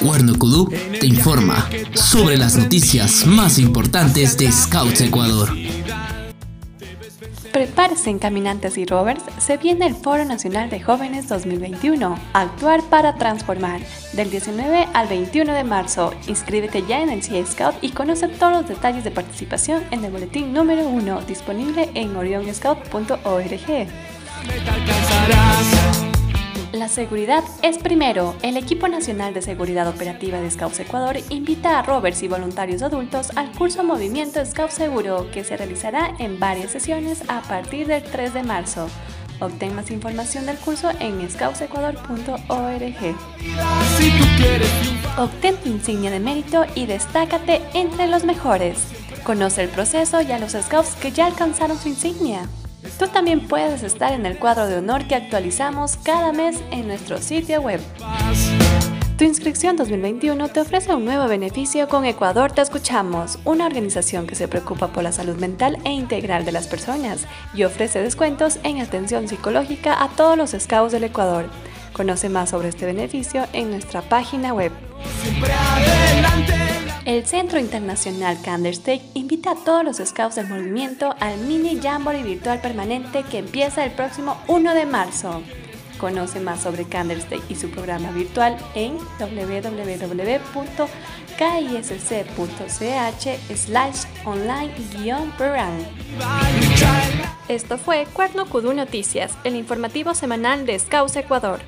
Cuerno Kudu te informa sobre las noticias más importantes de Scouts Ecuador. Prepárense Caminantes y Rovers, se viene el Foro Nacional de Jóvenes 2021, Actuar para Transformar, del 19 al 21 de marzo. Inscríbete ya en el CI Scout y conoce todos los detalles de participación en el boletín número 1, disponible en orionscout.org. La seguridad es primero. El equipo nacional de seguridad operativa de Scouts Ecuador invita a rovers y voluntarios adultos al curso Movimiento Scout Seguro que se realizará en varias sesiones a partir del 3 de marzo. Obtén más información del curso en scoutsecuador.org. Obtén tu insignia de mérito y destácate entre los mejores. Conoce el proceso y a los scouts que ya alcanzaron su insignia. Tú también puedes estar en el cuadro de honor que actualizamos cada mes en nuestro sitio web. Tu inscripción 2021 te ofrece un nuevo beneficio con Ecuador Te Escuchamos, una organización que se preocupa por la salud mental e integral de las personas y ofrece descuentos en atención psicológica a todos los scouts del Ecuador. Conoce más sobre este beneficio en nuestra página web. El Centro Internacional Candlestick invita a todos los scouts del movimiento al mini Jamboree virtual permanente que empieza el próximo 1 de marzo. Conoce más sobre Candlestick y su programa virtual en www.kisc.ch online-program. Esto fue Cuerno Kudu Noticias, el informativo semanal de Scouts Ecuador.